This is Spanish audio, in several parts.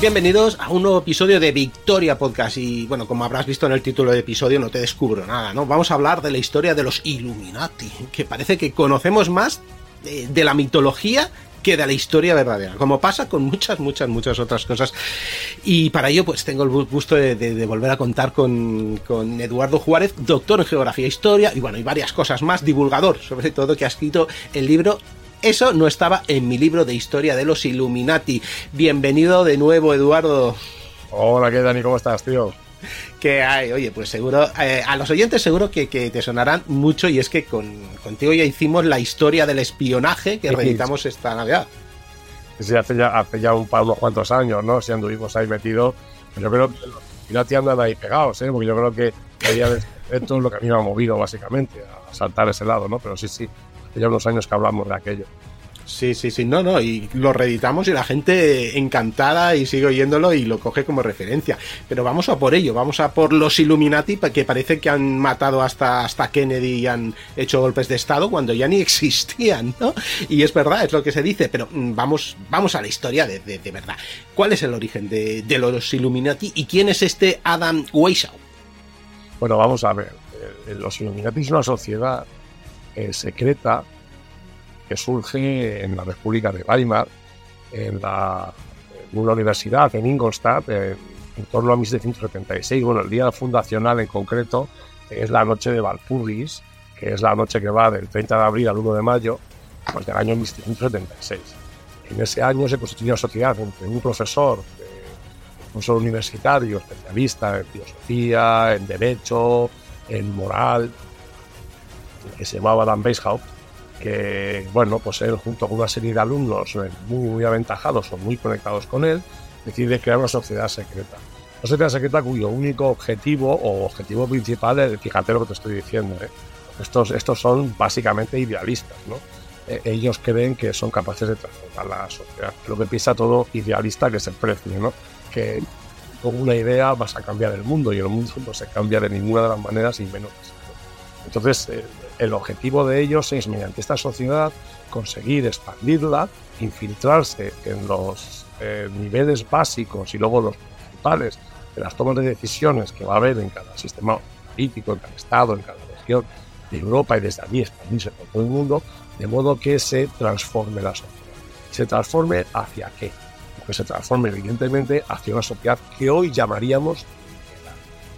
Bienvenidos a un nuevo episodio de Victoria Podcast y bueno, como habrás visto en el título del episodio no te descubro nada, ¿no? Vamos a hablar de la historia de los Illuminati, que parece que conocemos más de, la mitología que de la historia verdadera, como pasa con muchas, muchas, muchas otras cosas. Y para ello, pues tengo el gusto de, volver a contar con, con, Eduardo Juárez, doctor en Geografía e Historia, y bueno, y varias cosas más, divulgador, sobre todo, que ha escrito el libro eso no estaba en mi libro de historia de los Illuminati. Bienvenido de nuevo, Eduardo. Hola, ¿qué Dani? ¿Cómo estás, tío? Que hay, oye, pues seguro, eh, a los oyentes seguro que, te sonarán mucho y es que con, contigo ya hicimos la historia del espionaje que reeditamos esta Navidad. Sí, hace ya, hace ya un par, unos cuantos años, ¿no? Si anduvimos ahí metidos. Yo creo que los Illuminati andan ahí pegados, ¿eh? Porque yo creo que esto es lo que a mí me ha movido, básicamente, a saltar ese lado, ¿no? Pero sí, sí, ya unos años que hablamos de aquello. Sí, sí, sí, no, no, y lo reeditamos y la gente encantada y sigue oyéndolo y lo coge como referencia. Pero vamos a por ello, vamos a por los Illuminati, que parece que han matado hasta, hasta Kennedy y han hecho golpes de Estado cuando ya ni existían, ¿no? Y es verdad, es lo que se dice, pero mm, vamos, vamos a la historia de, de, verdad. ¿Cuál es el origen de, de, los Illuminati y quién es este Adam Weishaupt? Bueno, vamos a ver. Eh, los Illuminati es una sociedad eh, secreta que surge en la República de Weimar, en, la, una universidad en Ingolstadt, en, torno a 1776. Bueno, el día fundacional en concreto es la noche de Valpurgis, que es la noche que va del 30 de abril al 1 de mayo pues del año 1776. En ese año se constituye una sociedad entre un profesor, un profesor universitario, especialista en filosofía, en derecho, en moral, que se llamaba Dan Weishaupt, que, bueno, pues él junto con una serie de alumnos eh, muy, aventajados o muy conectados con él, decide crear una sociedad secreta. Una sociedad secreta cuyo único objetivo o objetivo principal es, fíjate lo que te estoy diciendo, ¿eh? estos, estos son básicamente idealistas, ¿no? E, ellos creen que son capaces de transformar la sociedad. Lo que piensa todo idealista que es el precio. Que con una idea vas a cambiar el mundo y el mundo no se cambia de ninguna de las maneras y menos. Entonces, eh, el objetivo de ellos es, mediante esta sociedad, conseguir expandirla, infiltrarse en los eh, niveles básicos y luego los principales de las tomas de decisiones que va a haber en cada sistema político, en cada estado, en cada región de Europa y desde allí expandirse por todo el mundo, de modo que se transforme la sociedad. ¿Se transforme hacia qué? Que se transforme evidentemente hacia una sociedad que hoy llamaríamos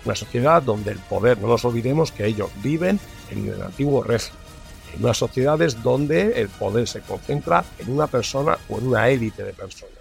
una sociedad donde el poder, no nos olvidemos que ellos viven en el antiguo régimen, en unas sociedades donde el poder se concentra en una persona o en una élite de personas.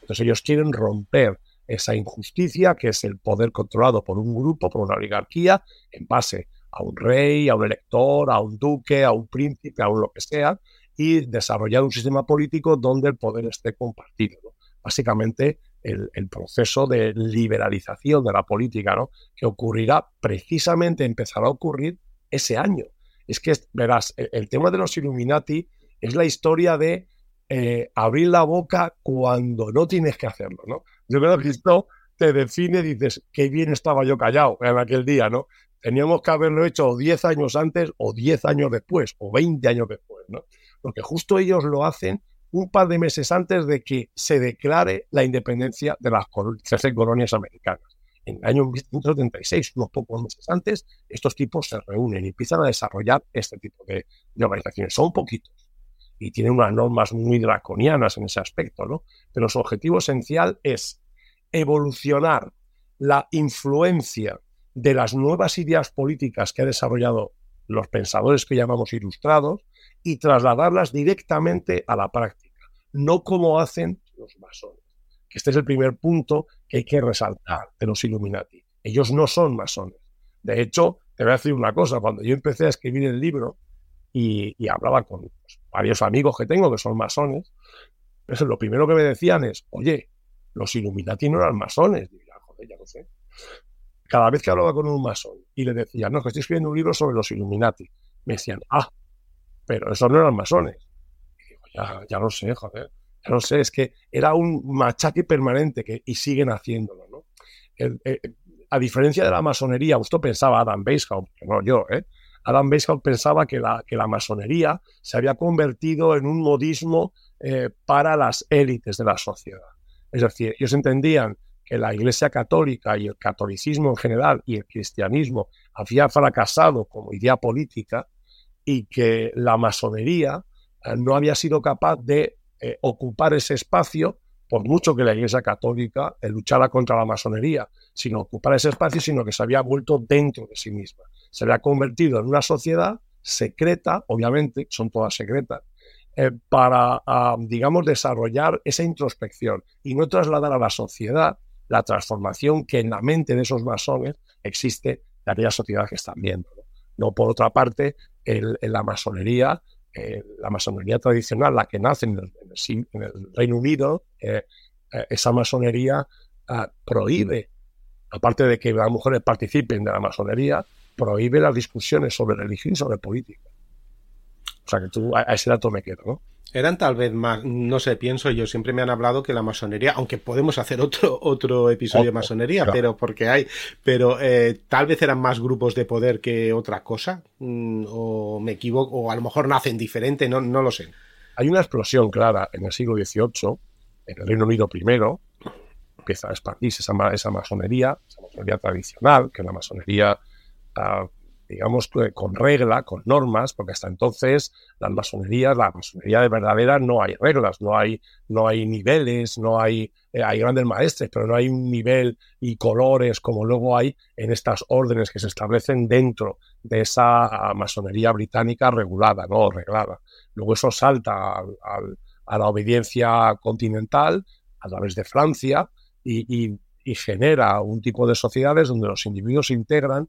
Entonces ellos quieren romper esa injusticia que es el poder controlado por un grupo, por una oligarquía, en base a un rey, a un elector, a un duque, a un príncipe, a un lo que sea, y desarrollar un sistema político donde el poder esté compartido. Básicamente el, proceso de liberalización de la política, ¿no? que ocurrirá precisamente, empezará a ocurrir ese año. Es que, verás, el, tema de los Illuminati es la historia de eh, abrir la boca cuando no tienes que hacerlo, ¿no? Yo creo que esto te define, dices, qué bien estaba yo callado en aquel día, ¿no? Teníamos que haberlo hecho 10 años antes o 10 años después o 20 años después, ¿no? Porque justo ellos lo hacen un par de meses antes de que se declare la independencia de las 13 colonias americanas en el año 1976, unos pocos meses antes, estos tipos se reúnen y empiezan a desarrollar este tipo de, organizaciones. Son poquitos y tienen unas normas muy draconianas en ese aspecto, ¿no? Pero su objetivo esencial es evolucionar la influencia de las nuevas ideas políticas que ha desarrollado los pensadores que llamamos ilustrados y trasladarlas directamente a la práctica, no como hacen los masones. Este es el primer punto que hay que resaltar de los Illuminati. Ellos no son masones. De hecho, te voy a decir una cosa, cuando yo empecé a escribir el libro y, hablaba con varios amigos que tengo que son masones, pues lo primero que me decían es, oye, los Illuminati no eran masones. Y joder, ya lo sé. Cada vez que hablaba con un masón y le decía, no, que estoy escribiendo un libro sobre los Illuminati, me decían, ah, pero esos no eran masones. Ya, ya lo sé, joder. Ya lo sé, es que era un machaque permanente que, y siguen haciéndolo, ¿no? Eh, a diferencia de la masonería, usted pensaba Adam Weishaupt, que no yo, ¿eh? Adam Weishaupt pensaba que la, que la masonería se había convertido en un modismo eh, para las élites de la sociedad. Es decir, ellos entendían que la Iglesia Católica y el catolicismo en general y el cristianismo había fracasado como idea política y que la masonería eh, no había sido capaz de eh, ocupar ese espacio por mucho que la Iglesia Católica luchara contra la masonería, sino ocupar ese espacio, sino que se había vuelto dentro de sí misma. Se había convertido en una sociedad secreta, obviamente, son todas secretas, eh, para, ah, digamos, desarrollar esa introspección y no trasladar a la sociedad la transformación que en la mente de esos masones existe de aquella sociedad que están viendo. No, por otra parte, en la masonería, eh, la masonería tradicional, la que nace en el, Reino Unido, eh, esa masonería ah, prohíbe, aparte de que las mujeres participen de la masonería, prohíbe las discusiones sobre religión y sobre política. O sea que tú a, ese dato me quedo, ¿no? Eran tal vez más, no sé, pienso yo, siempre me han hablado que la masonería, aunque podemos hacer otro, otro episodio de masonería, pero porque hay, pero eh, tal vez eran más grupos de poder que otra cosa, mm, o me equivoco, o a lo mejor nacen diferente, no, no lo sé. Hay una explosión clara en el siglo XVIII, en el Reino Unido primero, empieza a expandirse esa, esa masonería, esa masonería tradicional, que es la masonería ah, digamos, con regla, con normas, porque hasta entonces las masonerías, la masonería de verdadera no hay reglas, no hay, no hay niveles, no hay, eh, hay grandes maestres, pero no hay un nivel y colores como luego hay en estas órdenes que se establecen dentro de esa ah, masonería británica regulada, no reglada. Luego eso salta a la obediencia continental a través de Francia y genera un tipo de sociedades donde los individuos se integran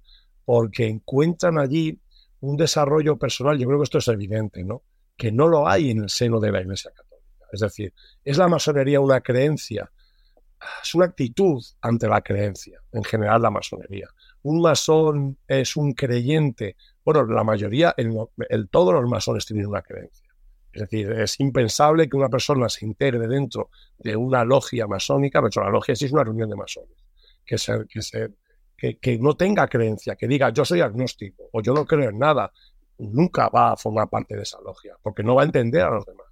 porque encuentran allí un desarrollo personal, yo creo que esto es evidente, ¿no? Que no lo hay en el seno de la Iglesia Católica. Es decir, ¿es la masonería una creencia? Es una actitud ante la creencia, en general la masonería. Un masón es un creyente. Bueno, la mayoría, el, todos los masones tienen una creencia. Es decir, es impensable que una persona se integre dentro de una logia masónica, pero la logia sí es una reunión de masones, que se, que que, no tenga creencia, que diga yo soy agnóstico o yo no creo en nada, nunca va a formar parte de esa logia, porque no va a entender a los demás.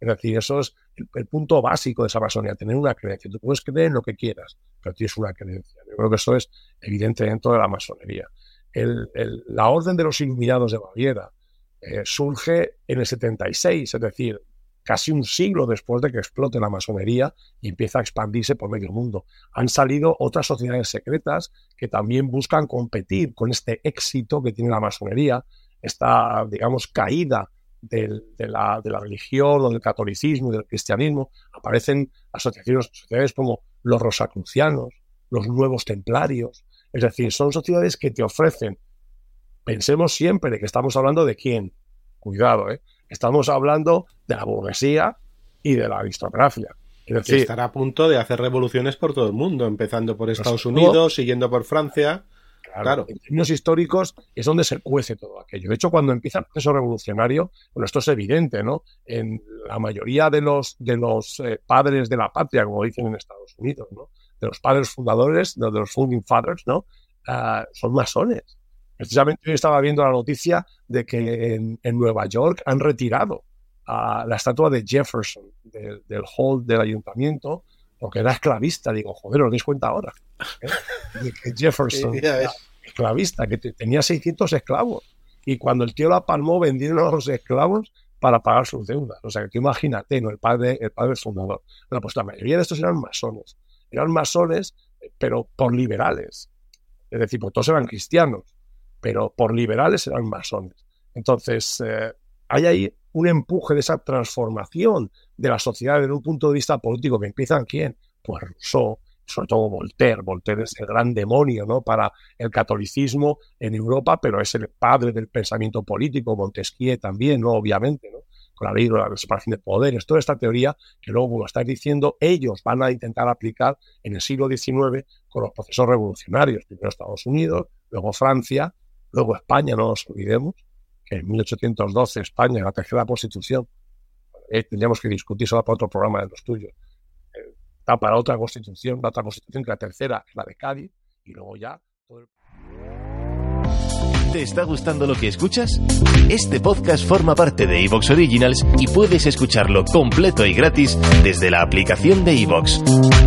Es decir, eso es el, punto básico de esa masonería, tener una creencia. Tú puedes creer en lo que quieras, pero tienes una creencia. Yo creo que eso es evidente dentro de la masonería. la orden de los iluminados de Baviera eh, surge en el 76, es decir, casi un siglo después de que explote la masonería y empieza a expandirse por medio mundo. Han salido otras sociedades secretas que también buscan competir con este éxito que tiene la masonería, esta, digamos, caída de, la, religión o del catolicismo y del cristianismo. Aparecen asociaciones, sociedades como los rosacrucianos, los nuevos templarios. Es decir, son sociedades que te ofrecen, pensemos siempre de que estamos hablando de quién. Cuidado, ¿eh? Estamos hablando de la burguesía y de la aristocracia. Es decir, que estará a punto de hacer revoluciones por todo el mundo, empezando por Estados Unidos, siguiendo por Francia. Claro, En términos históricos es donde se cuece todo aquello. De hecho, cuando empieza el proceso revolucionario, bueno, esto es evidente, ¿no? En la mayoría de los, de los eh, padres de la patria, como dicen en Estados Unidos, ¿no? De los padres fundadores, de los founding fathers, ¿no? Ah, son masones. Precisamente hoy estaba viendo la noticia de que en, Nueva York han retirado a la estatua de Jefferson del hall del ayuntamiento porque era esclavista. Digo, joder, ¿os dais cuenta ahora? ¿Eh? De que Jefferson era esclavista, que tenía 600 esclavos. Y cuando el tío la palmó, vendieron a los esclavos para pagar sus deudas. O sea, que imagínate, ¿no? El padre, el padre fundador. Bueno, pues la mayoría de estos eran masones. Eran masones, pero por liberales Es decir, pues todos eran cristianos, pero por liberales eran masones. Entonces, eh, hay ahí un empuje de esa transformación de la sociedad desde un punto de vista político que empiezan quién? Pues Rousseau, sobre todo Voltaire. Voltaire es el gran demonio ¿no? para el catolicismo en Europa, pero es el padre del pensamiento político, Montesquieu también, ¿no? obviamente, ¿no? con la ley de la separación de poderes, toda esta teoría que luego, como estáis diciendo, ellos van a intentar aplicar en el siglo XIX con los procesos revolucionarios, primero Estados Unidos, luego Francia, luego España, no nos olvidemos, en 1812 España, la tercera constitución, eh, tendríamos que discutir solo para otro programa de los tuyos, está para otra constitución, la otra constitución que la tercera, la de Cádiz, y luego ya. ¿Te está gustando lo que escuchas? Este podcast forma parte de Evox Originals y puedes escucharlo completo y gratis desde la aplicación de Evox.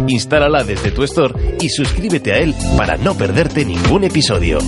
Instálala desde tu store y suscríbete a él para no perderte ningún episodio.